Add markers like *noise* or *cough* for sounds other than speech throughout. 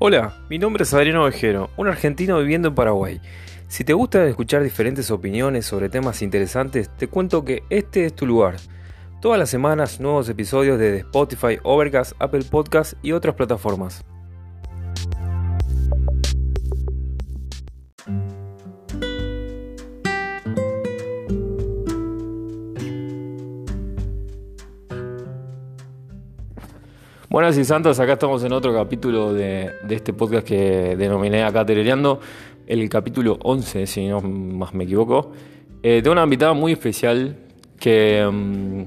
Hola, mi nombre es Adriano Ovejero, un argentino viviendo en Paraguay. Si te gusta escuchar diferentes opiniones sobre temas interesantes, te cuento que este es tu lugar. Todas las semanas nuevos episodios de Spotify, Overcast, Apple Podcasts y otras plataformas. Buenas y santos, acá estamos en otro capítulo de, este podcast que denominé acá Telereando, el capítulo 11, si no más me equivoco. Eh, tengo una invitada muy especial que, mm,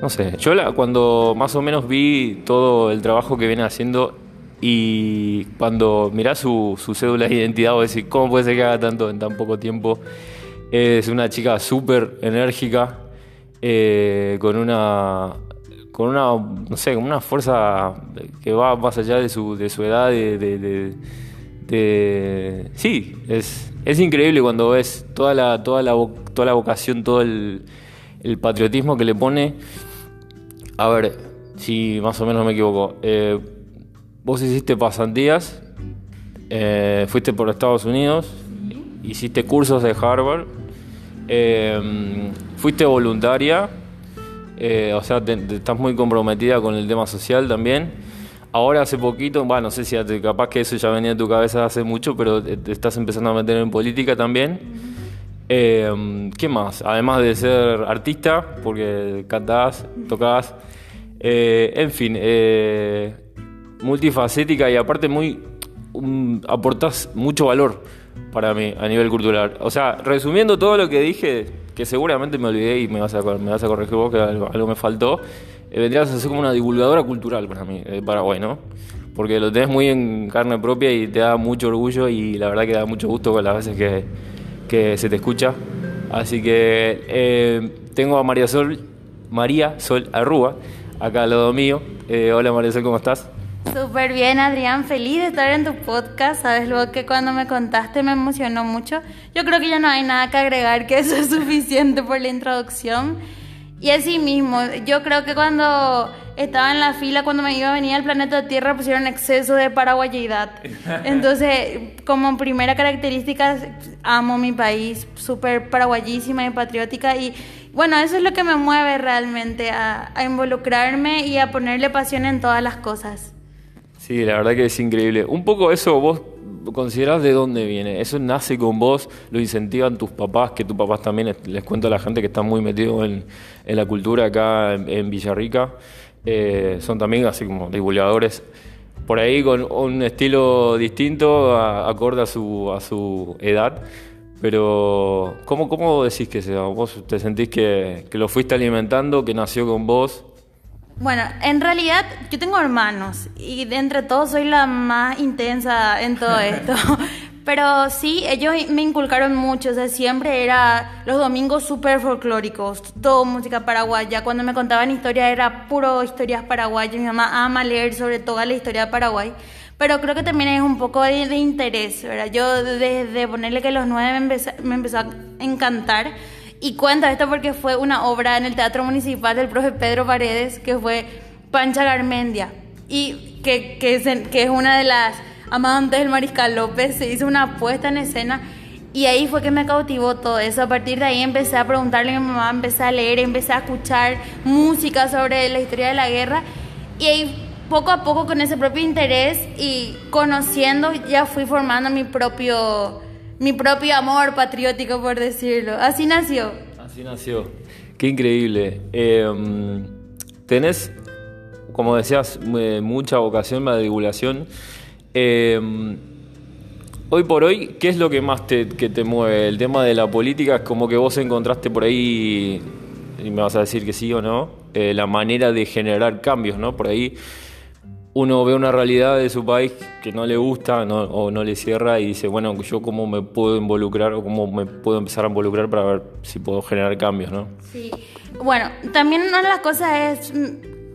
no sé, yo la, cuando más o menos vi todo el trabajo que viene haciendo y cuando mirás su, cédula de identidad, vos decís, ¿cómo puede ser que haga tanto en tan poco tiempo? Es una chica súper enérgica, eh, con una con una, no sé, con una fuerza que va más allá de su, de su edad, de, sí, es, es increíble cuando ves toda la, toda la, toda la vocación, todo el, patriotismo que le pone. A ver, si más o menos me equivoco, eh, vos hiciste pasantías, eh, fuiste por Estados Unidos, hiciste cursos de Harvard, eh, fuiste voluntaria eh, o sea, estás muy comprometida con el tema social también. Ahora hace poquito, bueno, no sé si capaz que eso ya venía en tu cabeza hace mucho, pero te estás empezando a meter en política también. Eh, ¿Qué más? Además de ser artista, porque cantás, tocás, eh, en fin, multifacética y aparte muy aportás mucho valor para mí a nivel cultural. O sea, resumiendo todo lo que dije, que seguramente me olvidé y me vas a, me vas a corregir vos que algo, me faltó, eh, vendrías a ser como una divulgadora cultural para mí, de Paraguay, ¿no? Porque lo tenés muy en carne propia y te da mucho orgullo y la verdad que da mucho gusto con las veces que, que se te escucha. Así que eh, tengo a María Sol, María Sol Arrúa, acá al lado mío. Eh, hola María Sol, ¿cómo estás? Súper bien, Adrián. Feliz de estar en tu podcast. Sabes luego que cuando me contaste me emocionó mucho. Yo creo que ya no hay nada que agregar, que eso es *laughs* suficiente por la introducción. Y así mismo, yo creo que cuando estaba en la fila, cuando me iba a venir al planeta Tierra, pusieron exceso de paraguayidad. *laughs* Entonces, como primera característica, amo mi país, súper paraguayísima y patriótica. Y bueno, eso es lo que me mueve realmente a, a involucrarme y a ponerle pasión en todas las cosas. Sí, la verdad que es increíble. Un poco eso vos considerás de dónde viene. Eso nace con vos, lo incentivan tus papás, que tus papás también, les cuento a la gente que está muy metido en, la cultura acá en, Villarrica. Eh, son también así como divulgadores por ahí con un estilo distinto, acorde a su, a su edad. Pero, ¿cómo, ¿cómo decís que sea? ¿Vos te sentís que, que lo fuiste alimentando, que nació con vos? Bueno, en realidad yo tengo hermanos y de entre todos soy la más intensa en todo *laughs* esto. Pero sí, ellos me inculcaron mucho, o sea, siempre era los domingos súper folclóricos, todo música paraguaya. Cuando me contaban historias era puro historias paraguayas. Mi mamá ama leer sobre toda la historia de Paraguay. Pero creo que también es un poco de, interés, ¿verdad? Yo desde ponerle que los nueve me me empezó a encantar y cuento esto porque fue una obra en el Teatro Municipal del profe Pedro Paredes, que fue Pancha Garmendia, y que, que, es, que es una de las amantes del Mariscal López, se hizo una puesta en escena. Y ahí fue que me cautivó todo eso. A partir de ahí empecé a preguntarle a mi mamá, empecé a leer, empecé a escuchar música sobre la historia de la guerra. Y ahí poco a poco con ese propio interés y conociendo ya fui formando mi propio mi propio amor patriótico, por decirlo. Así nació. Así nació. Qué increíble. Em, tenés, como decías, mucha vocación divulgación. Em, hoy por hoy, ¿qué es lo que más te, que te mueve? El tema de la política es como que vos encontraste por ahí, y me vas a decir que sí o no, eh, la manera de generar cambios, ¿no? Por ahí uno ve una realidad de su país que no le gusta o no le cierra y dice, bueno, yo cómo me puedo involucrar o cómo me puedo empezar a involucrar para ver si puedo generar cambios, ¿no? Sí. Bueno, también una de las cosas es mm,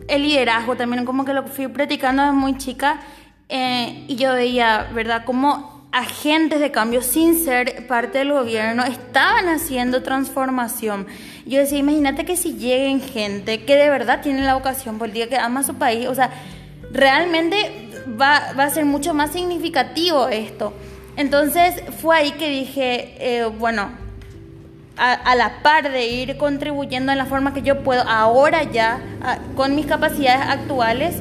el liderazgo, también como que lo fui practicando desde muy chica eh, y yo veía, ¿verdad?, cómo agentes de cambio sin ser parte del gobierno estaban haciendo transformación. Yo decía, imagínate que si lleguen gente que de verdad tiene la vocación política, que ama su país, o sea, realmente va, a ser mucho más significativo esto. Entonces fue ahí que dije, eh, bueno, a, la par de ir contribuyendo en la forma que yo puedo ahora ya, con mis capacidades actuales,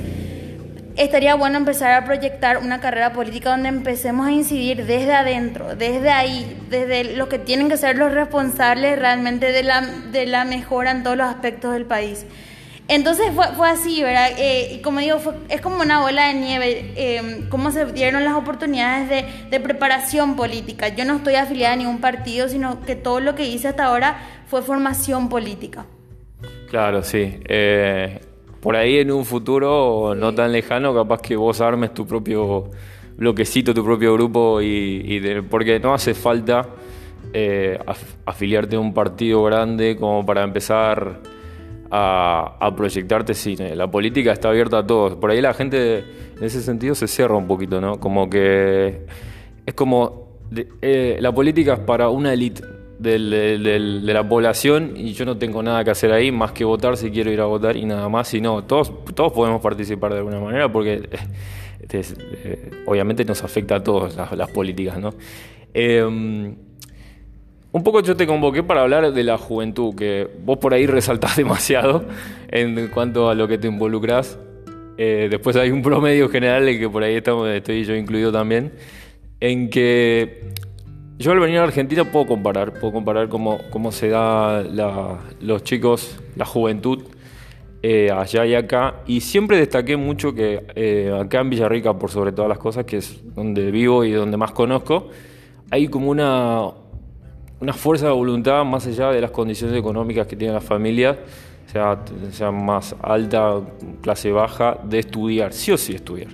estaría bueno empezar a proyectar una carrera política donde empecemos a incidir desde adentro, desde ahí, desde los que tienen que ser los responsables realmente de la mejora en todos los aspectos del país. Entonces fue, fue así, ¿verdad? Eh, y como digo, es como una bola de nieve, eh, cómo se dieron las oportunidades de, de, preparación política. Yo no estoy afiliada a ningún partido, sino que todo lo que hice hasta ahora fue formación política. Claro, sí. Eh, por ahí en un futuro no tan lejano, capaz que vos armes tu propio bloquecito, tu propio grupo, y, porque no hace falta eh, afiliarte a un partido grande como para empezar a, proyectarte cine. La política está abierta a todos. Por ahí la gente en ese sentido se cierra un poquito, ¿no? Como que es como eh, la política es para una élite de la población y yo no tengo nada que hacer ahí más que votar si quiero ir a votar y nada más. Y no, todos, todos podemos participar de alguna manera porque eh, eh, obviamente nos afecta a todos las, las políticas, ¿no? Un poco yo te convoqué para hablar de la juventud, que vos por ahí resaltás *laughs* demasiado en cuanto a lo que te involucras. Eh, después hay un promedio general en que por ahí estamos, estoy yo incluido también, en que yo al venir a Argentina puedo comparar, puedo comparar cómo, cómo se da los chicos, la juventud eh, allá y acá. Y siempre destaqué mucho que eh, acá en Villarrica, por sobre todas las cosas, que es donde vivo y donde más conozco, hay como una, una fuerza de voluntad más allá de las condiciones económicas que tiene la familia, sea, sea más alta, clase baja, de estudiar, sí o sí estudiar.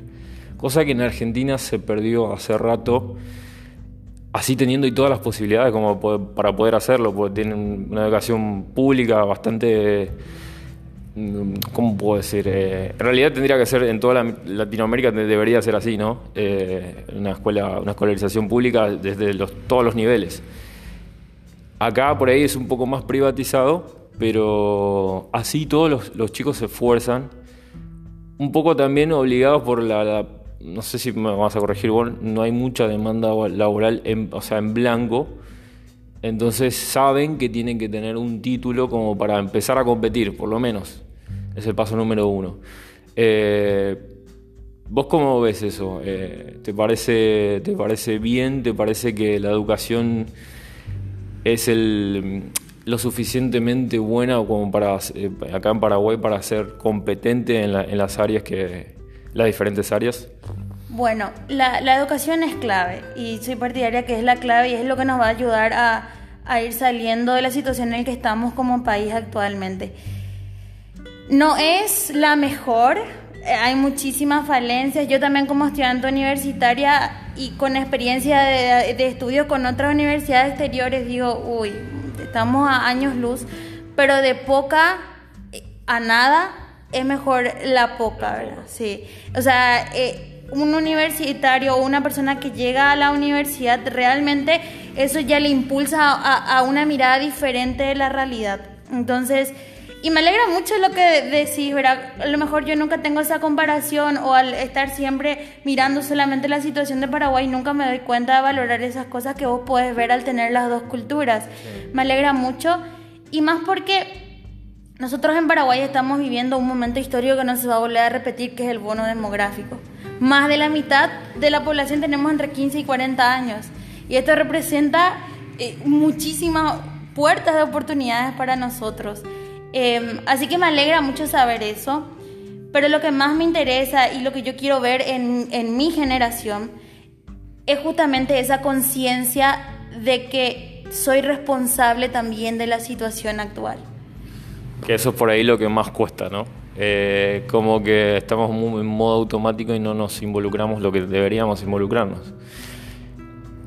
Cosa que en Argentina se perdió hace rato, así teniendo y todas las posibilidades como para poder hacerlo, porque tienen una educación pública bastante... Mm, ¿Cómo puedo decir? Eh, en realidad tendría que ser en toda Latinoamérica debería ser así, ¿no? Eh, una escuela, una escolarización pública desde los, todos los niveles. Acá por ahí es un poco más privatizado, pero así todos los, chicos se esfuerzan, un poco también obligados por la, no sé si me vas a corregir vos, no hay mucha demanda laboral, en, o sea, en blanco, entonces saben que tienen que tener un título como para empezar a competir, por lo menos. Es el paso número uno. Eh, ¿Vos cómo ves eso? Eh, ¿te, parece, ¿Te parece bien? ¿Te parece que la educación es el, lo suficientemente buena como para eh, acá en Paraguay para ser competente en, las áreas que las diferentes áreas? Bueno, la, educación es clave y soy partidaria que es la clave y es lo que nos va a ayudar a, a ir saliendo de la situación en la que estamos como país actualmente. No es la mejor, hay muchísimas falencias. Yo también como estudiante universitaria y con experiencia de, de estudio con otras universidades exteriores digo, uy, estamos a años luz, pero de poca a nada es mejor la poca, ¿verdad? Sí. O sea, eh, un universitario o una persona que llega a la universidad, realmente eso ya le impulsa a, a una mirada diferente de la realidad. Entonces, y me alegra mucho lo que decís, ¿verdad? A lo mejor yo nunca tengo esa comparación o al estar siempre mirando solamente la situación de Paraguay, nunca me doy cuenta de valorar esas cosas que vos podés ver al tener las dos culturas. Me alegra mucho y más porque nosotros en Paraguay estamos viviendo un momento histórico que no se va a volver a repetir, que es el bono demográfico. Más de la mitad de la población tenemos entre 15 y 40 años y esto representa eh, muchísimas puertas de oportunidades para nosotros. Em, así que me alegra mucho saber eso. Pero lo que más me interesa y lo que yo quiero ver en, en mi generación es justamente esa conciencia de que soy responsable también de la situación actual. Que eso es por ahí lo que más cuesta, ¿no? Eh, como que estamos en modo automático y no nos involucramos lo que deberíamos involucrarnos.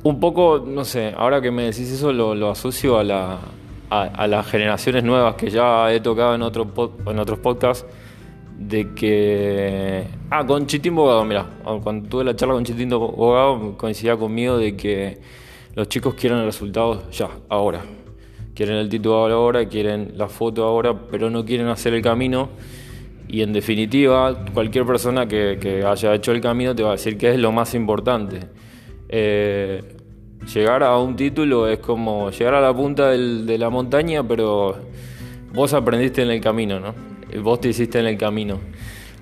Un poco, no sé, ahora que me decís eso lo, lo asocio a la, a, las generaciones nuevas que ya he tocado en, otro en otros podcasts, de que... Ah, con Chitín Bogado, mira, cuando tuve la charla con Chitín Bogado coincidía conmigo de que los chicos quieren el resultado ya, ahora. Quieren el título ahora, quieren la foto ahora, pero no quieren hacer el camino. Y en definitiva, cualquier persona que, haya hecho el camino te va a decir que es lo más importante. Eh, llegar a un título es como llegar a la punta de la montaña, pero vos aprendiste en el camino, ¿no? Vos te hiciste en el camino.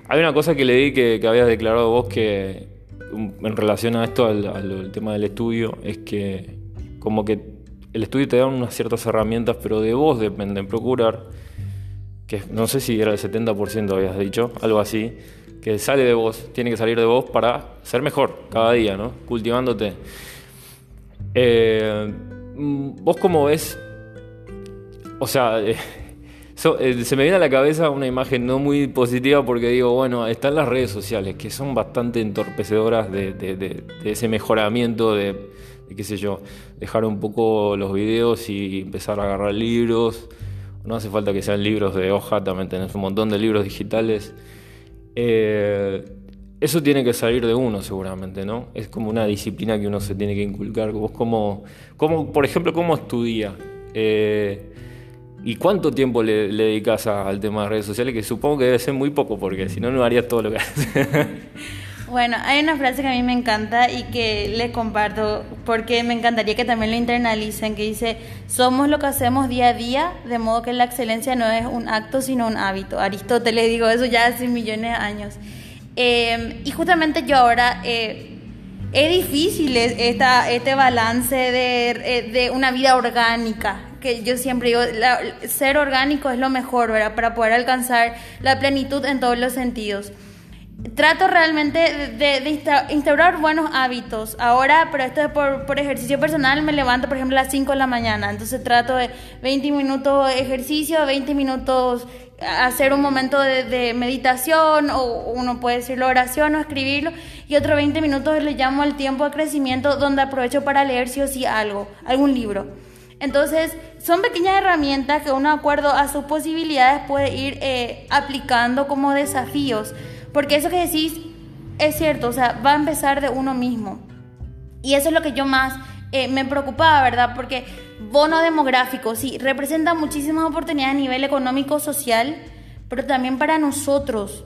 Hay una cosa que le di que, que habías declarado vos que en relación a esto, al, tema del estudio, es que como que el estudio te da unas ciertas herramientas, pero de vos depende procurar, que no sé si era el 70% habías dicho, algo así, que sale de vos, tiene que salir de vos para ser mejor cada día, ¿no? Cultivándote. Eh, mm, ¿Vos cómo ves? O sea, eh, *laughs* eh, se me viene a la cabeza una imagen no muy positiva porque digo, bueno, están las redes sociales que son bastante entorpecedoras de, ese mejoramiento, de, qué sé yo, dejar un poco los videos y empezar a agarrar libros. No hace falta que sean libros de hoja, también tenés un montón de libros digitales. Eh, eso tiene que salir de uno seguramente, ¿no? Es como una disciplina que uno se tiene que inculcar. Vos como, como por ejemplo, ¿cómo estudia? Eh, ¿Y cuánto tiempo le, dedicas al tema de redes sociales? Que supongo que debe ser muy poco, porque si no, no harías todo lo que haces. *laughs* Bueno, hay una frase que a mí me encanta y que les comparto porque me encantaría que también lo internalicen, que dice, somos lo que hacemos día a día, de modo que la excelencia no es un acto, sino un hábito. Aristóteles digo eso ya hace millones de años. Em, y justamente yo ahora... Eh, es difícil esta, este balance de, eh, de, una vida orgánica, que yo siempre digo, ser orgánico es lo mejor, ¿verdad? Para poder alcanzar la plenitud en todos los sentidos. Trato realmente de, instaurar buenos hábitos. Ahora, pero esto es por, por, ejercicio personal, me levanto, por ejemplo, a las 5 de la mañana. Entonces trato de 20 minutos de ejercicio, 20 minutos hacer un momento de, meditación o uno puede decirlo oración o escribirlo y otros 20 minutos le llamo el tiempo de crecimiento donde aprovecho para leer sí o sí algo, algún libro. Entonces, son pequeñas herramientas que uno, acuerdo a sus posibilidades, puede ir eh, aplicando como desafíos. Porque eso que decís es cierto, o sea, va a empezar de uno mismo. Y eso es lo que yo más eh, me preocupaba, ¿verdad? Porque bono demográfico, sí, representa muchísimas oportunidades a nivel económico, social, pero también para nosotros.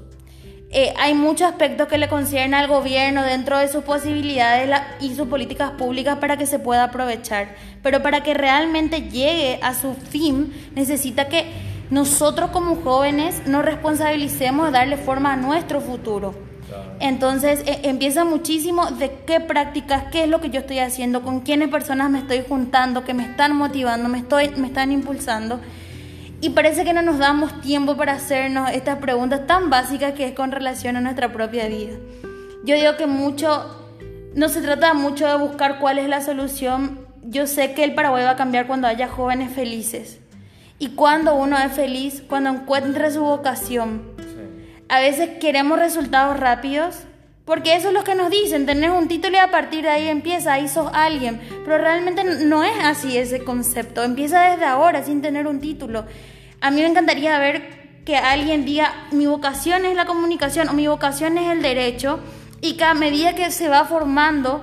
Eh, hay muchos aspectos que le conciernen al gobierno dentro de sus posibilidades y sus políticas públicas para que se pueda aprovechar. Pero para que realmente llegue a su fin, necesita que nosotros como jóvenes nos responsabilicemos de darle forma a nuestro futuro. Entonces e, empieza muchísimo de qué prácticas, qué es lo que yo estoy haciendo, con quiénes personas me estoy juntando, que me están motivando, me, estoy, me están impulsando. Y parece que no nos damos tiempo para hacernos estas preguntas tan básicas que es con relación a nuestra propia vida. Yo digo que mucho, no se trata mucho de buscar cuál es la solución. Yo sé que el Paraguay va a cambiar cuando haya jóvenes felices. Y cuando uno es feliz, cuando encuentre su vocación. A veces queremos resultados rápidos, porque eso es lo que nos dicen, tenés un título y a partir de ahí empieza, ahí sos alguien. Pero realmente no es así ese concepto, empieza desde ahora sin tener un título. A mí me encantaría ver que alguien diga, mi vocación es la comunicación o mi vocación es el derecho y que a medida que se va formando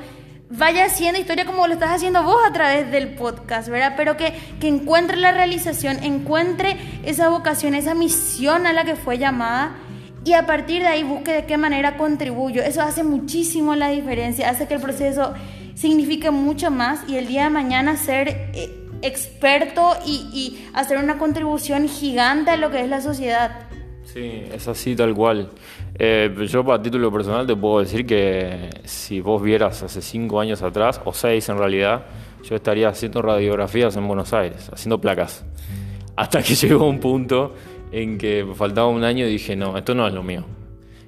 vaya haciendo historia como lo estás haciendo vos a través del podcast, ¿verdad? Pero que, que encuentre la realización, encuentre esa vocación, esa misión a la que fue llamada y a partir de ahí busque de qué manera contribuyo. Eso hace muchísimo la diferencia, hace que el proceso signifique mucho más y el día de mañana ser eh, experto y, y hacer una contribución gigante a lo que es la sociedad. Sí, es así tal cual. Eh, yo para título personal te puedo decir que si vos vieras hace cinco años atrás, o seis en realidad, yo estaría haciendo radiografías en Buenos Aires, haciendo placas. Hasta que *laughs* llegó un punto en que faltaba un año y dije, no, esto no es lo mío.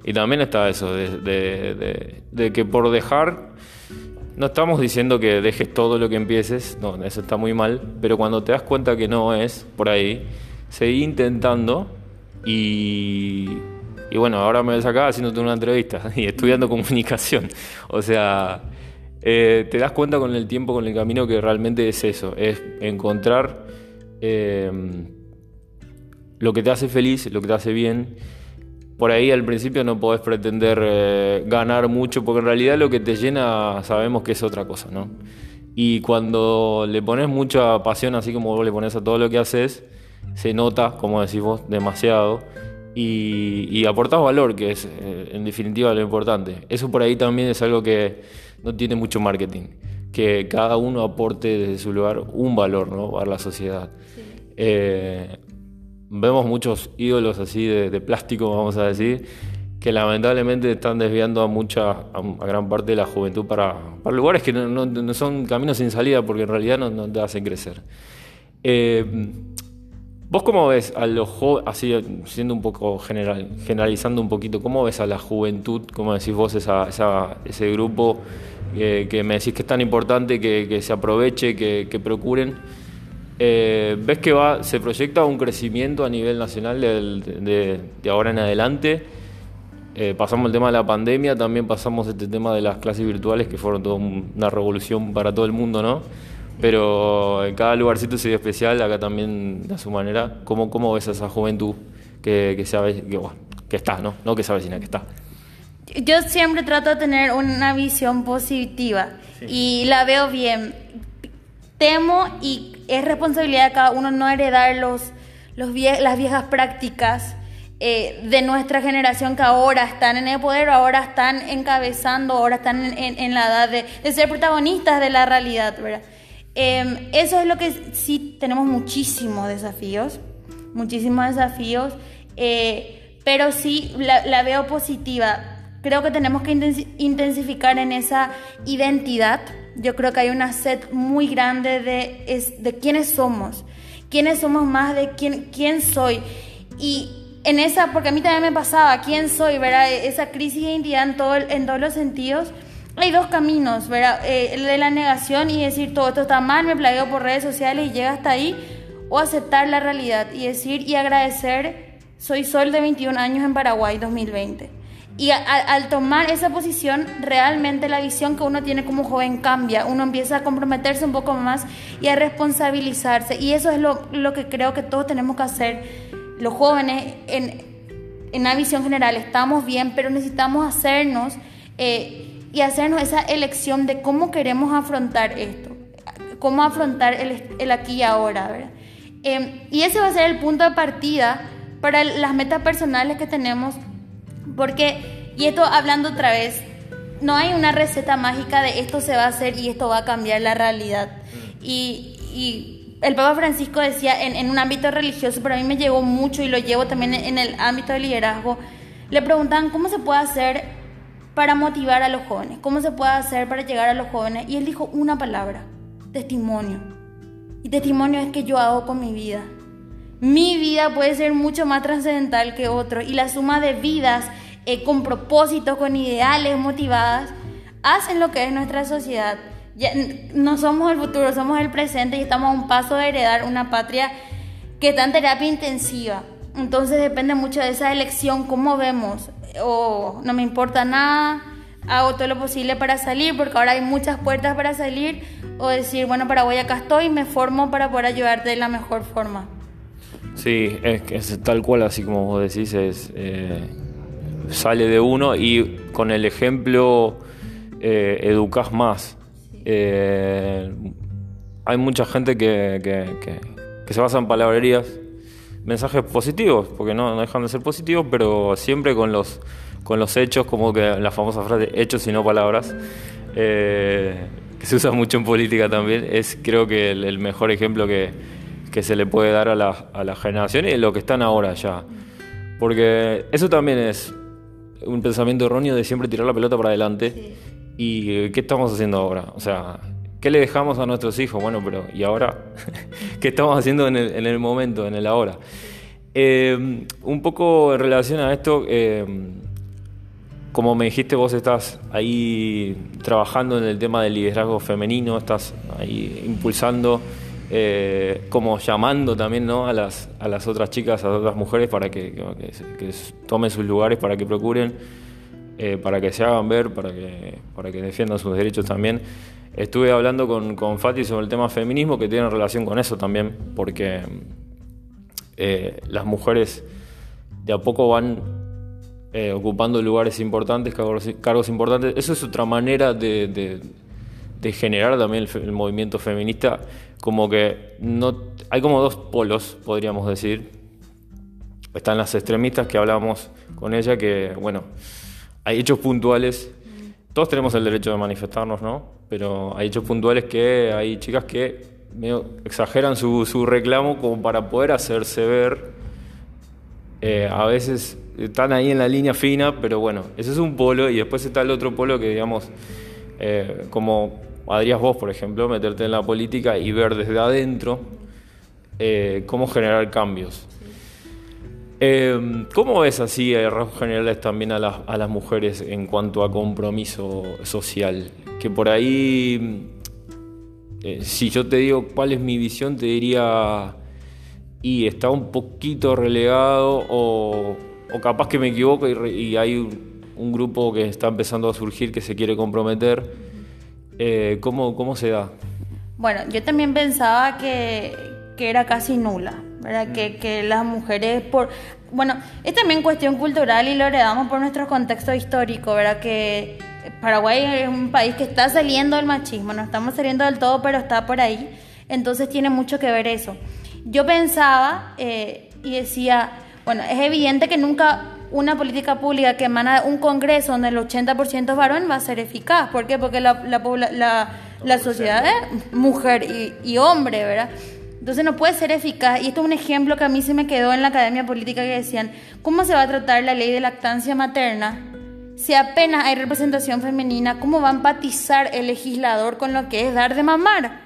Y también está eso, de, de que por dejar, no estamos diciendo que dejes todo lo que empieces, no, eso está muy mal, pero cuando te das cuenta que no es por ahí, seguí intentando y, y bueno, ahora me ves acá haciéndote una entrevista *laughs* y estudiando comunicación. O sea, eh, te das cuenta con el tiempo, con el camino, que realmente es eso, es encontrar eh, lo que te hace feliz, lo que te hace bien. Por ahí al principio no podés pretender eh, ganar mucho, porque en realidad lo que te llena sabemos que es otra cosa, ¿no? Y cuando le pones mucha pasión, así como vos le pones a todo lo que haces, se nota, como decís vos, demasiado. y, y aportás valor, que es eh, en definitiva lo importante. Eso por ahí también es algo que no tiene mucho marketing, que cada uno aporte desde su lugar un valor ¿no? para la sociedad. Eh, vemos muchos ídolos así de, plástico, vamos a decir, que lamentablemente están desviando a mucha, a, gran parte de la juventud para, para lugares que no, son caminos sin salida, porque en realidad no, te hacen crecer. Eh, ¿Vos cómo ves a los jóvenes, así siendo un poco general, generalizando un poquito, cómo ves a la juventud, cómo decís vos, esa, ese grupo que me decís que es tan importante que, se aproveche, que, que procuren? Eh, ¿Ves que va, se proyecta un crecimiento a nivel nacional de, ahora en adelante? Eh, pasamos el tema de la pandemia, también pasamos este tema de las clases virtuales que fueron toda una revolución para todo el mundo, ¿no? Pero en cada lugarcito se dio especial, acá también de su manera. ¿Cómo, cómo ves a esa juventud que, que, sabe, que, que está, ¿no? No que sabe sino que está. Yo siempre trato de tener una visión positiva y la veo bien temo y es responsabilidad de cada uno no heredar los, los las viejas prácticas eh, de nuestra generación que ahora están en el poder, ahora están encabezando, ahora están en, la edad de, ser protagonistas de la realidad, ¿verdad? Em, eso es lo que sí tenemos muchísimos desafíos, muchísimos desafíos, eh, pero sí la, la veo positiva. Creo que tenemos que intensificar en esa identidad, yo creo que hay una sed muy grande de, es, de quiénes somos, quiénes somos más de quién, quién soy. Y en esa, porque a mí también me pasaba, quién soy, ¿verdad? Esa crisis de identidad en, todo, en todos los sentidos. Hay dos caminos, ¿verdad? Eh, el de la negación y decir todo esto está mal, me plagueo por redes sociales y llega hasta ahí, o aceptar la realidad y decir y agradecer, soy Sol de 21 años en Paraguay 2020. Y al tomar esa posición, realmente la visión que uno tiene como joven cambia. Uno empieza a comprometerse un poco más y a responsabilizarse. Y eso es lo, lo que creo que todos tenemos que hacer. Los jóvenes, en, en una visión general, estamos bien, pero necesitamos hacernos eh, y hacernos esa elección de cómo queremos afrontar esto. Cómo afrontar el, el aquí y ahora. ¿verdad? Eh, y ese va a ser el punto de partida para las metas personales que tenemos porque, y esto hablando otra vez, no hay una receta mágica de esto se va a hacer y esto va a cambiar la realidad. Y, y el Papa Francisco decía en, en, un ámbito religioso, pero a mí me llegó mucho y lo llevo también en, el ámbito de liderazgo, le preguntaban cómo se puede hacer para motivar a los jóvenes, cómo se puede hacer para llegar a los jóvenes. Y él dijo una palabra, testimonio. Y testimonio es que yo hago con mi vida. Mi vida puede ser mucho más trascendental que otro y la suma de vidas eh, con propósitos, con ideales motivadas, hacen lo que es nuestra sociedad. No somos el futuro, somos el presente y estamos a un paso de heredar una patria que está en terapia intensiva. Entonces depende mucho de esa elección, cómo vemos, o no me importa nada, hago todo lo posible para salir, porque ahora hay muchas puertas para salir, o decir, bueno, Paraguay acá estoy, me formo para poder ayudarte de la mejor forma. Sí, es, es tal cual, así como vos decís, es... Eh sale de uno y con el ejemplo eh, educas más. Eh, hay mucha gente que, que, se basa en palabrerías, mensajes positivos, porque no, dejan de ser positivos, pero siempre con los, con los hechos, como que la famosa frase hechos y no palabras, eh, que se usa mucho en política también, es creo que el, mejor ejemplo que, que, se le puede dar a la, a la generación y lo que están ahora ya. Porque eso también es un pensamiento erróneo de siempre tirar la pelota para adelante. ¿Y qué estamos haciendo ahora? O sea, ¿qué le dejamos a nuestros hijos? Bueno, pero ¿y ahora? *laughs* ¿Qué estamos haciendo en el, momento, en el ahora? Eh, un poco en relación a esto, eh, como me dijiste, vos estás ahí trabajando en el tema del liderazgo femenino, estás ahí impulsando eh, como llamando también ¿no? a, las, a las otras chicas, a las otras mujeres para que, tomen sus lugares, para que procuren, eh, para que se hagan ver, para que, para que defiendan sus derechos también. Estuve hablando con, con Fati sobre el tema feminismo que tiene relación con eso también, porque eh, las mujeres de a poco van ocupando lugares importantes, cargos, importantes. Eso es otra manera de de generar también el, movimiento feminista, como que no hay como dos polos, podríamos decir. están las extremistas que hablamos con ella, que, bueno, hay hechos puntuales. Todos tenemos el derecho de manifestarnos, ¿no? Pero hay hechos puntuales que hay chicas que exageran su, su, reclamo como para poder hacerse ver. Eh, a veces están ahí en la línea fina, pero bueno, ese es un polo y después está el otro polo que, digamos, eh, como harías vos, por ejemplo, meterte en la política y ver desde adentro eh, cómo generar cambios. ¿Cómo ves así, a rasgos generales, también a las, a las mujeres en cuanto a compromiso social? Que por ahí eh, si yo te digo cuál es mi visión, te diría, y está un poquito relegado o, capaz que me equivoco y, hay un, grupo que está empezando a surgir que se quiere comprometer. Eh, ¿cómo, se da? Bueno, yo también pensaba que, era casi nula, ¿verdad? Que, mm. que, las mujeres por... Bueno, es también cuestión cultural y lo heredamos por nuestro contexto histórico, ¿verdad? Que Paraguay es un país que está saliendo del machismo, no estamos saliendo del todo, pero está por ahí. Entonces tiene mucho que ver eso. Yo pensaba eh, y decía, bueno, es evidente que nunca una política pública que emana un congreso donde el 80% es varón va a ser eficaz. ¿Por qué? Porque la, la, sociedad es mujer y, y, hombre, ¿verdad? Entonces no puede ser eficaz. Y esto es un ejemplo que a mí se me quedó en la academia política que decían, ¿cómo se va a tratar la ley de lactancia materna si apenas hay representación femenina, ¿cómo va a empatizar el legislador con lo que es dar de mamar?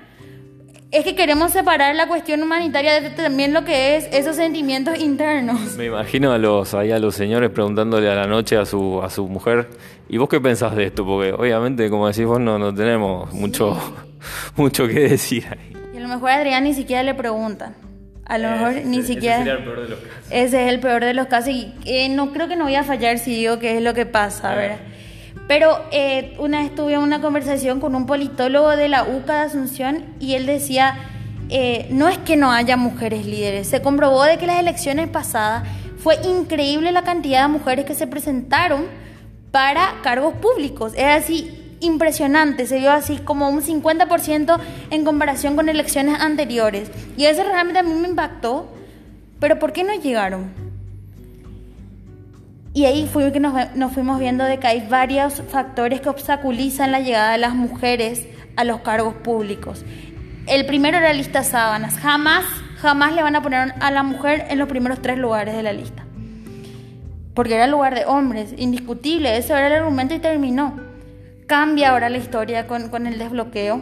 Es que queremos separar la cuestión humanitaria de también lo que es esos sentimientos internos. Me imagino a los, ahí a los señores preguntándole a la noche a su, a su mujer, ¿y vos qué pensás de esto? Porque obviamente, como decís vos, no, no tenemos mucho, *laughs* mucho que decir ahí. Y a lo mejor a Adrián ni siquiera le preguntan. A lo mejor ni siquiera... Ese el peor de los casos. Ese es el peor de los casos y eh, no creo que no voy a fallar si digo que es lo que pasa, ¿verdad? Pero eh, una vez tuve una conversación con un politólogo de la UCA de Asunción y él decía, eh, no es que no haya mujeres líderes, se comprobó de que las elecciones pasadas fue increíble la cantidad de mujeres que se presentaron para cargos públicos. Es así, impresionante, se vio así como un 50% en comparación con elecciones anteriores. Y eso realmente a mí me impactó, pero ¿por qué no llegaron? Y ahí fue que nos, nos fuimos viendo de que hay varios factores que obstaculizan la llegada de las mujeres a los cargos públicos. El primero era la lista sábanas. Jamás, jamás le van a poner a la mujer en los primeros tres lugares de la lista. Porque era el lugar de hombres, indiscutible. Ese era el argumento y terminó. Cambia ahora la historia con, el desbloqueo.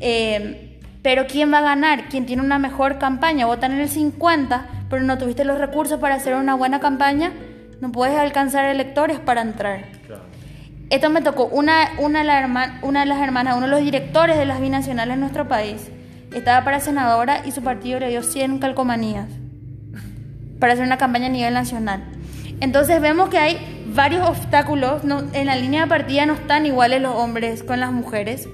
Eh, pero ¿quién va a ganar? ¿Quién tiene una mejor campaña? Votan en el 50, pero no tuviste los recursos para hacer una buena campaña. No puedes alcanzar electores para entrar. Esto me tocó. Una, una, la una de las hermanas, uno de los directores de las binacionales en nuestro país, estaba para senadora y su partido le dio 100 calcomanías *laughs* para hacer una campaña a nivel nacional. Entonces vemos que hay varios obstáculos. en la línea de partida no están iguales los hombres con las mujeres.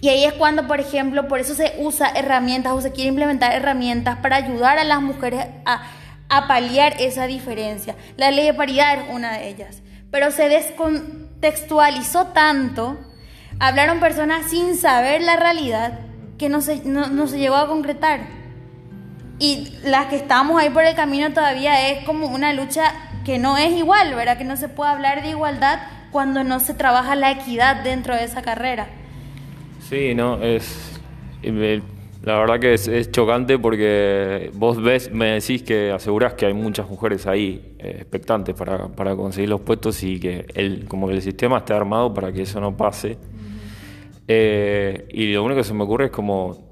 Y ahí es cuando, por ejemplo, por eso se usa herramientas o se quiere implementar herramientas para ayudar a las mujeres a, a paliar esa diferencia. La ley de paridad es una de ellas. Pero se descontextualizó tanto, hablaron personas sin saber la realidad, que no se, no, se llegó a concretar. Y las que estamos ahí por el camino todavía es como una lucha que no es igual, ¿verdad? Que no se puede hablar de igualdad cuando no se trabaja la equidad dentro de esa carrera. Sí, no, es... La verdad que es, chocante porque vos ves, me decís que asegurás que hay muchas mujeres ahí eh, expectantes para, para, conseguir los puestos y que el, como que el sistema está armado para que eso no pase. Eh, y lo único que se me ocurre es como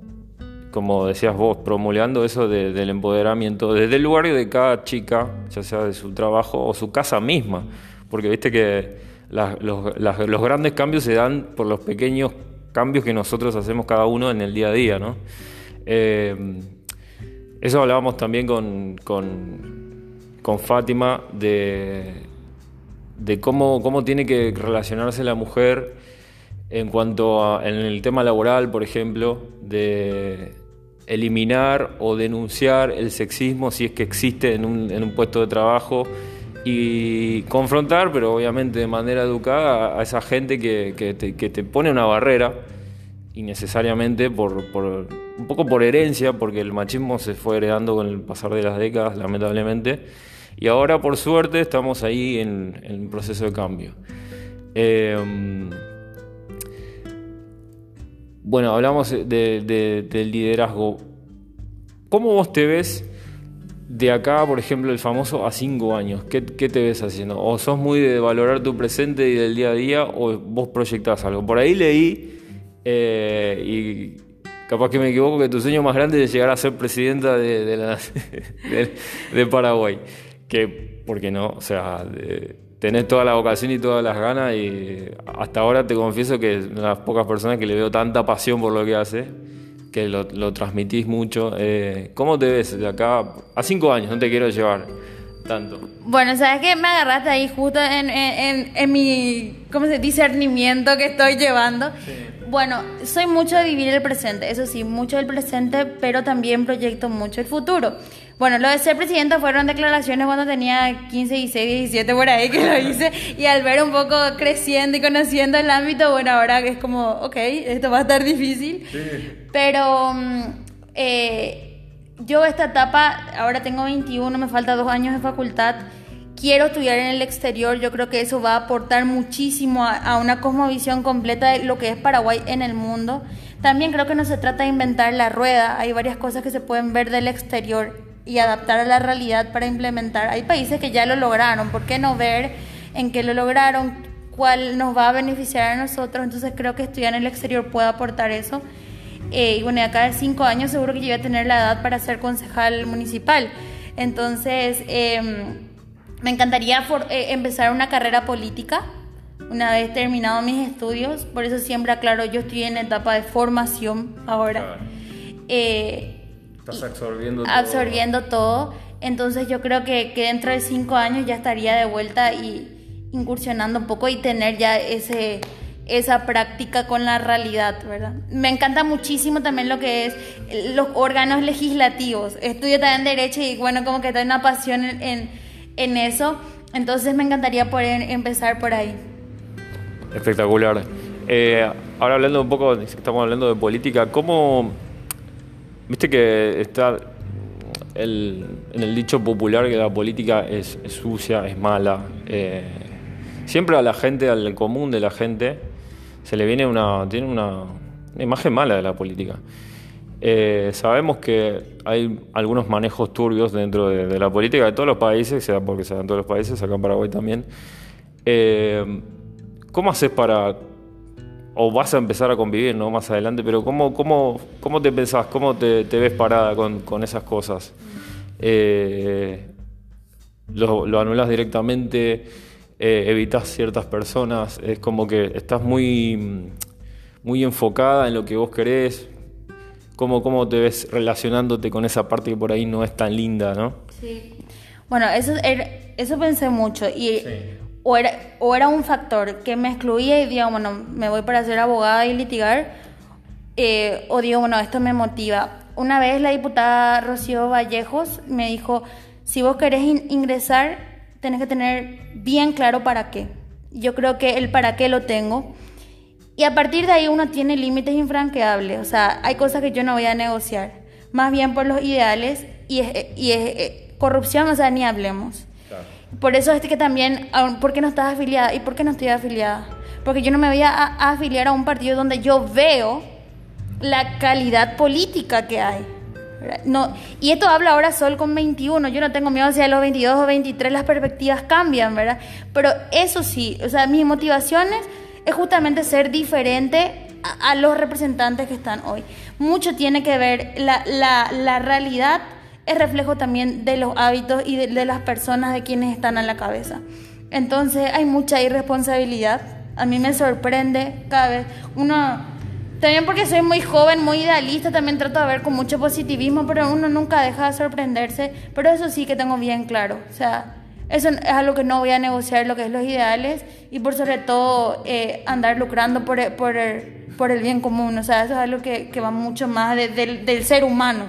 como decías vos, promulgando eso del empoderamiento desde el lugar de cada chica, ya sea de su trabajo o su casa misma, porque viste que los, grandes cambios se dan por los pequeños cambios que nosotros hacemos cada uno en el día a día, ¿no? Eh, eso hablábamos también con, con, Fátima de, de cómo, cómo tiene que relacionarse la mujer en cuanto a en el tema laboral, por ejemplo, de, eliminar o denunciar el sexismo si es que existe en un, en un puesto de trabajo y confrontar, pero obviamente de manera educada, a esa gente que, que, te, pone una barrera innecesariamente por, por, un poco por herencia, porque el machismo se fue heredando con el pasar de las décadas, lamentablemente, y ahora por suerte estamos ahí en, en proceso de cambio. Eh, bueno, hablamos de, del liderazgo. ¿Cómo vos te ves de acá, por ejemplo, el famoso a cinco años? ¿Qué, te ves haciendo? ¿O sos muy de valorar tu presente y del día a día o vos proyectás algo? Por ahí leí, eh, y capaz que me equivoco, que tu sueño más grande es llegar a ser presidenta de, *laughs* Paraguay. Que, ¿por qué no? O sea, tenés toda la vocación y todas las ganas y hasta ahora te confieso que es una de las pocas personas que le veo tanta pasión por lo que hace, que lo, transmitís mucho. Eh, ¿Cómo te ves de acá a cinco años? No te quiero llevar tanto. Bueno, sabes que me agarraste ahí justo en, en, mi ¿cómo se, discernimiento que estoy llevando. Bueno, soy mucho de vivir el presente, eso sí, mucho del presente, pero también proyecto mucho el futuro. Bueno, lo de ser presidenta fueron declaraciones cuando tenía 15, 16, 17 por ahí que lo hice *laughs* y al ver un poco creciendo y conociendo el ámbito, bueno, ahora es como, ok, esto va a estar difícil. Pero mm, eh, yo esta etapa, ahora tengo 21, me falta dos años de facultad, quiero estudiar en el exterior, yo creo que eso va a aportar muchísimo a, a una cosmovisión completa de lo que es Paraguay en el mundo. También creo que no se trata de inventar la rueda, hay varias cosas que se pueden ver del exterior y adaptar a la realidad para implementar. Hay países que ya lo lograron, ¿por qué no ver en qué lo lograron? ¿Cuál nos va a beneficiar a nosotros? Entonces creo que estudiar en el exterior puede aportar eso. Eh, y bueno, de acá de cinco años seguro que yo voy a tener la edad para ser concejal municipal. Entonces, em, me encantaría eh, empezar una carrera política una vez terminado mis estudios. Por eso siempre aclaro, yo estoy en etapa de formación ahora. Eh, Estás absorbiendo todo. Absorbiendo todo. Entonces yo creo que, que, dentro de cinco años ya estaría de vuelta y incursionando un poco y tener ya ese esa práctica con la realidad, ¿verdad? Me encanta muchísimo también lo que es los órganos legislativos. Estudio también Derecho y bueno, como que tengo una pasión en, en, eso. Entonces me encantaría poder empezar por ahí. Espectacular. Eh, ahora hablando un poco, estamos hablando de política, ¿cómo Viste que está el, en el dicho popular que la política es, sucia, es mala. Eh, siempre a la gente, al común de la gente, se le viene una, tiene una, imagen mala de la política. Eh, sabemos que hay algunos manejos turbios dentro de, la política de todos los países, sea porque se en todos los países, acá en Paraguay también. Eh, ¿Cómo haces para o vas a empezar a convivir ¿no? más adelante, pero ¿cómo, cómo, cómo te pensás, cómo te, ves parada con, esas cosas? Eh, lo, lo, anulas directamente, eh, evitas ciertas personas, es como que estás muy, muy enfocada en lo que vos querés. ¿Cómo, ¿Cómo te ves relacionándote con esa parte que por ahí no es tan linda, no? Sí. Bueno, eso, eso pensé mucho y o era, o era un factor que me excluía y digo, bueno, me voy para ser abogada y litigar, eh, o digo, bueno, esto me motiva. Una vez la diputada Rocío Vallejos me dijo, si vos querés ingresar, tenés que tener bien claro para qué. Yo creo que el para qué lo tengo. Y a partir de ahí uno tiene límites infranqueables. O sea, hay cosas que yo no voy a negociar. Más bien por los ideales y y es eh, corrupción, o sea, ni hablemos. Por eso es que también, ¿por qué no estás afiliada? ¿Y por qué no estoy afiliada? Porque yo no me voy a, afiliar a un partido donde yo veo la calidad política que hay. No, y esto habla ahora solo con 21. Yo no tengo miedo si a los 22 o 23 las perspectivas cambian, ¿verdad? Pero eso sí, o sea, mis motivaciones es justamente ser diferente a, los representantes que están hoy. Mucho tiene que ver la, la, la realidad es reflejo también de los hábitos y de, las personas de quienes están a la cabeza. Entonces hay mucha irresponsabilidad. A mí me sorprende cada vez. Uno, también porque soy muy joven, muy idealista, también trato de ver con mucho positivismo, pero uno nunca deja de sorprenderse. Pero eso sí que tengo bien claro. O sea, eso es algo que no voy a negociar, lo que es los ideales y por sobre todo eh, andar lucrando por, por, el, por el bien común. O sea, eso es algo que, que va mucho más del ser humano.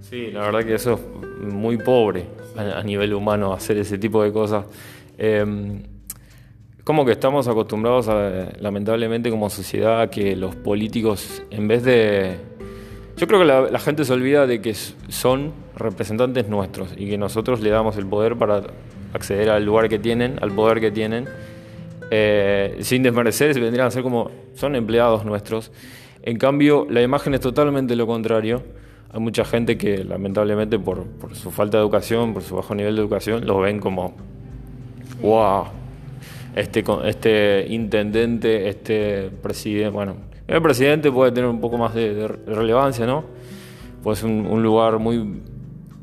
Sí, la verdad que eso es muy pobre a, nivel humano hacer ese tipo de cosas. Em, como que estamos acostumbrados, lamentablemente como sociedad, a que los políticos, en vez de... Yo creo que la, gente se olvida de que son representantes nuestros y que nosotros le damos el poder para acceder al lugar que tienen, al poder que tienen. Eh, sin desmerecer, vendrían a ser como, son empleados nuestros. En cambio, la imagen es totalmente lo contrario. Hay mucha gente que lamentablemente por, por su falta de educación, por su bajo nivel de educación, los ven como, wow, este, este intendente, este presidente, bueno, el presidente puede tener un poco más de, relevancia, ¿no? Pues un, un lugar muy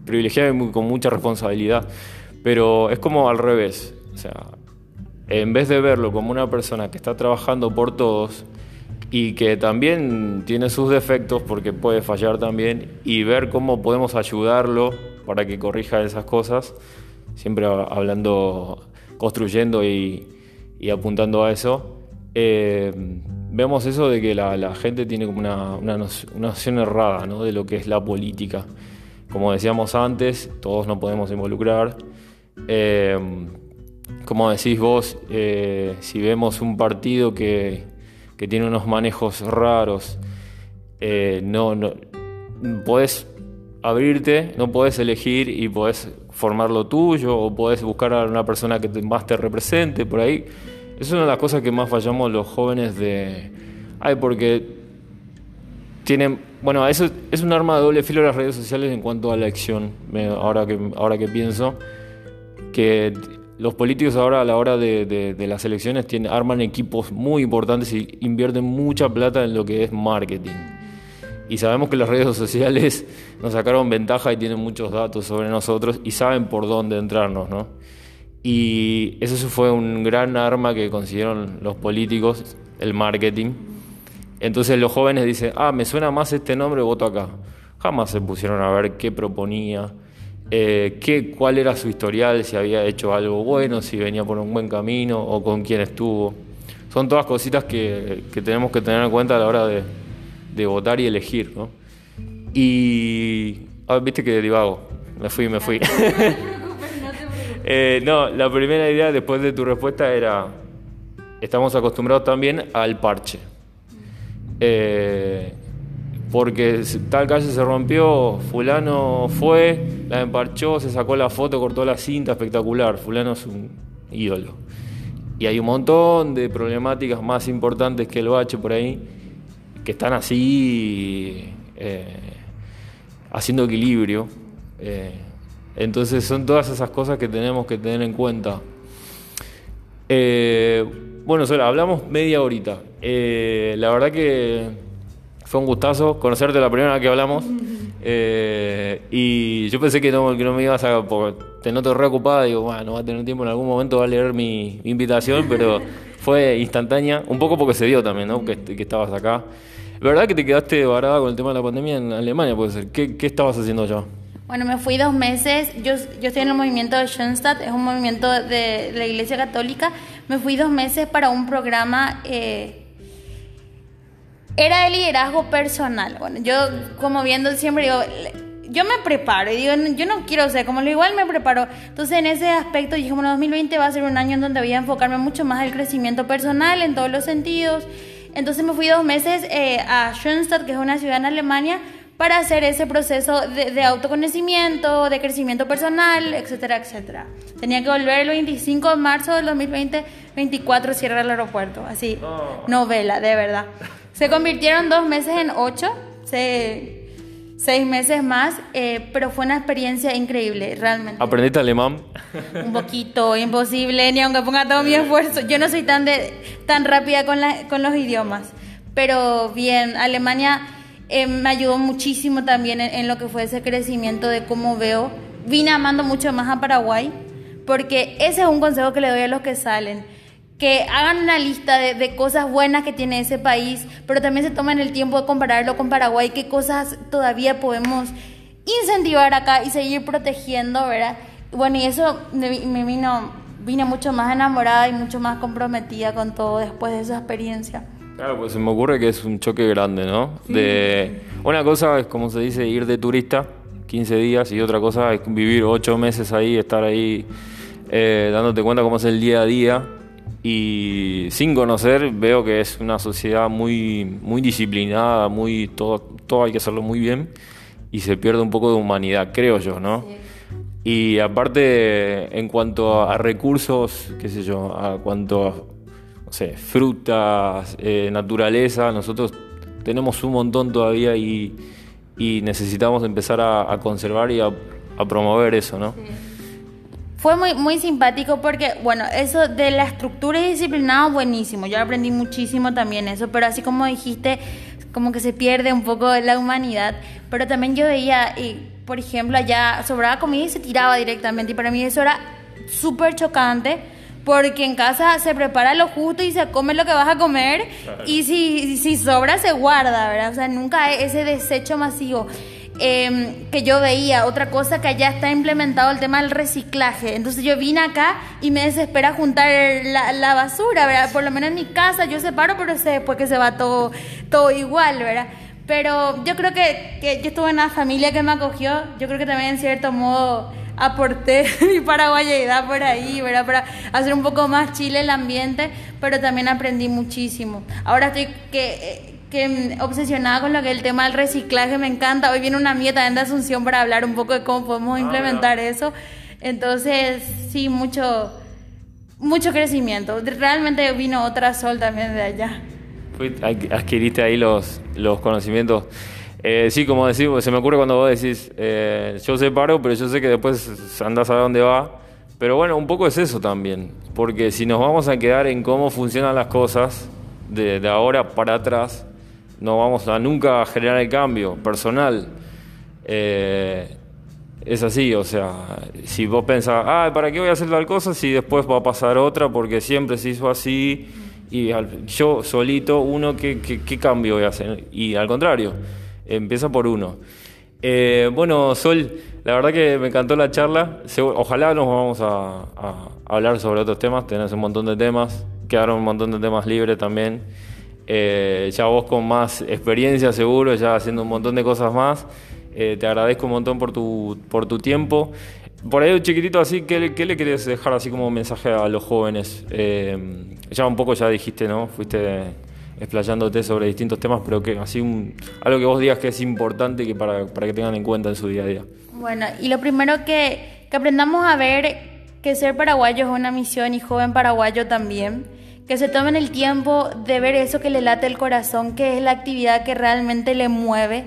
privilegiado y con mucha responsabilidad, pero es como al revés, o sea, en vez de verlo como una persona que está trabajando por todos y que también tiene sus defectos porque puede fallar también y ver cómo podemos ayudarlo para que corrija esas cosas, siempre hablando, construyendo y, y apuntando a eso, eh, vemos eso de que la, gente tiene como una, una, noción, errada de lo que es la política. Como decíamos antes, todos nos podemos involucrar. Eh, como decís vos, eh, si vemos un partido que, que, tiene unos manejos raros, no, no podés abrirte, no podés elegir y podés formar lo tuyo o podés buscar a una persona que más te represente por ahí. Es una de las cosas que más fallamos los jóvenes de... Ay, porque tienen... Bueno, eso es un arma de doble filo las redes sociales en cuanto a la elección. ahora, que, ahora que pienso, que los políticos ahora a la hora de, las elecciones tienen, arman equipos muy importantes y invierten mucha plata en lo que es marketing. Y sabemos que las redes sociales nos sacaron ventaja y tienen muchos datos sobre nosotros y saben por dónde entrarnos, ¿no? Y eso fue un gran arma que consiguieron los políticos, el marketing. Entonces los jóvenes dicen, ah, me suena más este nombre, voto acá. Jamás se pusieron a ver qué proponía, eh, qué, cuál era su historial, si había hecho algo bueno, si venía por un buen camino o con quién estuvo. Son todas cositas que, tenemos que tener en cuenta a la hora de, votar y elegir. ¿no? Y, ah, viste que divago, me fui, me fui. *laughs* *laughs* Eh, no, la primera idea después de tu respuesta era, estamos acostumbrados también al parche. Eh, porque tal calle se rompió, fulano fue, la emparchó, se sacó la foto, cortó la cinta, espectacular, fulano es un ídolo. Y hay un montón de problemáticas más importantes que el bache por ahí, que están así eh, haciendo equilibrio. Entonces son todas esas cosas que tenemos que tener en cuenta. Eh, bueno, Sola, hablamos media horita. Eh, la verdad que fue un gustazo conocerte la primera vez que hablamos. *laughs* Eh, y yo pensé que no, que no me ibas a... Te noto reocupada, digo, bueno, no va a tener tiempo en algún momento, va a leer mi, invitación, *laughs* pero fue instantánea, un poco porque se dio también, ¿no? Que, que estabas acá. ¿Verdad que te quedaste varada con el tema de la pandemia en Alemania, puede ser? ¿Qué, qué estabas haciendo allá? Bueno, me fui dos meses. Yo, yo estoy en el movimiento de Schoenstatt, es un movimiento de la Iglesia Católica. Me fui dos meses para un programa. Eh, era de liderazgo personal. Bueno, yo, como viendo siempre, digo, yo me preparo y digo, yo no quiero ser como lo igual me preparo. Entonces, en ese aspecto, dije, bueno, 2020 va a ser un año en donde voy a enfocarme mucho más el crecimiento personal en todos los sentidos. Entonces, me fui dos meses eh, a Schoenstatt, que es una ciudad en Alemania para hacer ese proceso de, autoconocimiento, de crecimiento personal, etcétera, etcétera. Tenía que volver el 25 de marzo del 2020, 24 cierra el aeropuerto, así, novela, de verdad. Se convirtieron dos meses en ocho, seis meses más, eh, pero fue una experiencia increíble, realmente. ¿Aprendiste alemán? Un poquito, imposible, ni aunque ponga todo mi esfuerzo. Yo no soy tan, de, tan rápida con, la, con los idiomas, pero bien, Alemania eh, me ayudó muchísimo también en, lo que fue ese crecimiento de cómo veo. Vine amando mucho más a Paraguay, porque ese es un consejo que le doy a los que salen. Que hagan una lista de, cosas buenas que tiene ese país, pero también se tomen el tiempo de compararlo con Paraguay, qué cosas todavía podemos incentivar acá y seguir protegiendo, ¿verdad? Bueno, y eso me, vino, vine mucho más enamorada y mucho más comprometida con todo después de esa experiencia. Claro, pues se me ocurre que es un choque grande, ¿no? De una cosa es como se dice ir de turista 15 días y otra cosa es vivir 8 meses ahí, estar ahí eh, dándote cuenta cómo es el día a día y sin conocer veo que es una sociedad muy, muy disciplinada, muy todo, todo hay que hacerlo muy bien y se pierde un poco de humanidad, creo yo, ¿no? Y aparte, en cuanto a recursos, qué sé yo, a cuanto sé, frutas, eh, naturaleza, nosotros tenemos un montón todavía y, y necesitamos empezar a, conservar y a, a, promover eso, ¿no? Fue muy, muy simpático porque, bueno, eso de la estructura y disciplinado, buenísimo. Yo aprendí muchísimo también eso, pero así como dijiste, como que se pierde un poco la humanidad. Pero también yo veía, y, por ejemplo, allá sobraba comida y se tiraba directamente. Y para mí eso era súper chocante. Porque en casa se prepara lo justo y se come lo que vas a comer. Y si, si sobra, se guarda, ¿verdad? O sea, nunca hay ese desecho masivo. Eh, que yo veía, otra cosa que allá está implementado el tema del reciclaje. Entonces yo vine acá y me desespera juntar la, la basura, ¿verdad? Por lo menos en mi casa yo separo, pero sé después que se va todo, todo igual, ¿verdad? Pero yo creo que, que yo estuve en una familia que me acogió, yo creo que también en cierto modo aporté *laughs* mi paraguayidad por ahí, ¿verdad? Para hacer un poco más chile el ambiente, pero también aprendí muchísimo. Ahora estoy que que obsesionada con lo que es el tema del reciclaje, me encanta. Hoy viene una amiga también de Asunción para hablar un poco de cómo podemos implementar eso. Entonces, sí, mucho, mucho crecimiento. Realmente vino otra sol también de allá. Adquiriste ahí los, los conocimientos. Eh, sí, como decimos, se me ocurre cuando vos decís, eh, yo separo, pero yo sé que después andás a dónde va. Pero bueno, un poco es eso también, porque si nos vamos a quedar en cómo funcionan las cosas de, de ahora para atrás, no vamos a nunca generar el cambio personal. Eh, es así, o sea, si vos pensás, ah, ¿para qué voy a hacer tal cosa si después va a pasar otra? Porque siempre se hizo así y yo solito, uno, ¿qué, qué, cambio voy a hacer? Y al contrario, empieza por uno. Eh, bueno, Sol, la verdad que me encantó la charla. Ojalá nos vamos a, hablar sobre otros temas. Tenés un montón de temas, quedaron un montón de temas libres también. Eh, ya vos con más experiencia seguro, ya haciendo un montón de cosas más. Eh, te agradezco un montón por tu, por tu tiempo. Por ahí un chiquitito así, ¿qué, le querés dejar así como mensaje a los jóvenes? Ya un poco ya dijiste, ¿no? Fuiste explayándote sobre distintos temas, pero que así un, algo que vos digas que es importante que para, para que tengan en cuenta en su día a día. Bueno, y lo primero que, que aprendamos a ver que ser paraguayo es una misión y joven paraguayo también que se tomen el tiempo de ver eso que le late el corazón, que es la actividad que realmente le mueve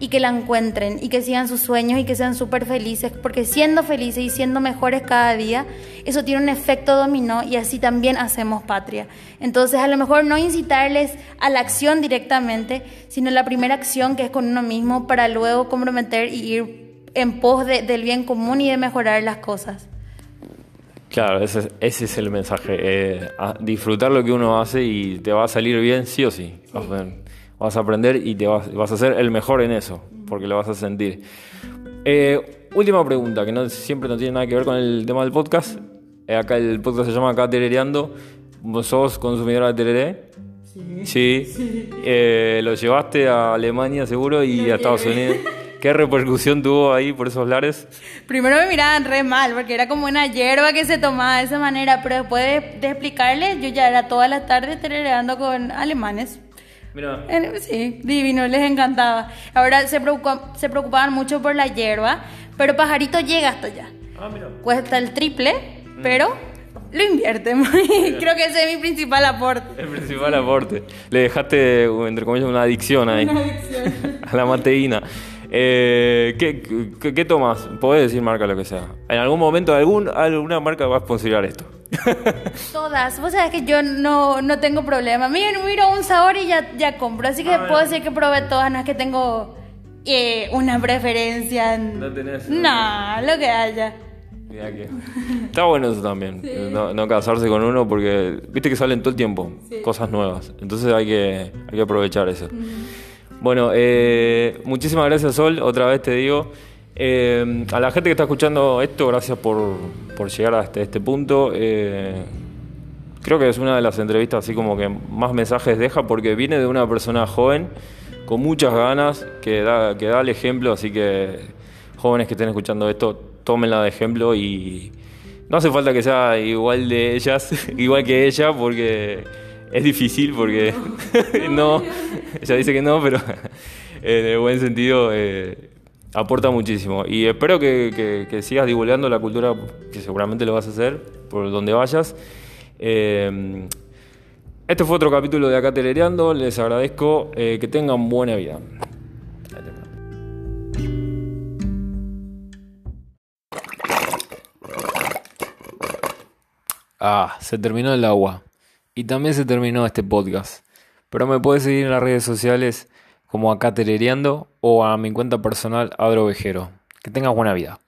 y que la encuentren y que sigan sus sueños y que sean súper felices, porque siendo felices y siendo mejores cada día, eso tiene un efecto dominó y así también hacemos patria. Entonces, a lo mejor no incitarles a la acción directamente, sino la primera acción que es con uno mismo para luego comprometer y ir en pos de, del bien común y de mejorar las cosas. Claro, ese, ese es el mensaje. Eh, disfrutar lo que uno hace y te va a salir bien sí o sí. Vas, a, aprender y te vas, vas, a ser el mejor en eso, porque lo vas a sentir. Eh, última pregunta, que no, siempre no tiene nada que ver con el tema del podcast. Eh, acá el podcast se llama Acá Terereando. ¿Vos sos consumidora de tereré? Sí. sí. lo llevaste a Alemania seguro y a Estados Unidos. ¿Qué repercusión tuvo ahí por esos lares? Primero me miraban re mal, porque era como una hierba que se tomaba de esa manera, pero después de, explicarles, yo ya era todas las tardes tererando con alemanes. Mira. Sí, divino, les encantaba. Ahora se, se preocupaban mucho por la hierba, pero Pajarito llega hasta allá. Ah, mira. Cuesta el triple, mm. pero lo invierte. *laughs* Creo que ese es mi principal aporte. El principal aporte. Le dejaste, entre comillas, una adicción ahí. Una adicción. *laughs* a la mateína. Eh, ¿qué, qué, tomas? Podés decir marca lo que sea. ¿En algún momento algún, alguna marca va a sponsorar esto? *laughs* Todas. Vos sabés que yo no, no tengo problema. Miren, miro un sabor y ya, ya compro. Así que ah, puedo decir que probé todas. No es que tengo eh, una preferencia. No tenés. No, lo que haya. *laughs* Está bueno eso también. No, casarse con uno porque viste que salen todo el tiempo cosas nuevas. Entonces hay que, hay que aprovechar eso. Bueno, eh, muchísimas gracias Sol, otra vez te digo. Eh, a la gente que está escuchando esto, gracias por, llegar hasta este punto. Eh, creo que es una de las entrevistas así como que más mensajes deja porque viene de una persona joven, con muchas ganas, que da, que da el ejemplo, así que jóvenes que estén escuchando esto, tómenla de ejemplo y No hace falta que sea igual de ellas, *laughs* igual que ella, porque es difícil, porque no, *laughs* ella dice que no, pero *laughs* en el buen sentido eh, aporta muchísimo. Y espero que, sigas divulgando la cultura, que seguramente lo vas a hacer por donde vayas. Eh, este fue otro capítulo de Acá Telereando. Les agradezco eh, que tengan buena vida. Ah, se terminó el agua. Y también se terminó este podcast. Pero me puedes seguir en las redes sociales como acá telereando o a mi cuenta personal Adro Vejero. Que tengas buena vida.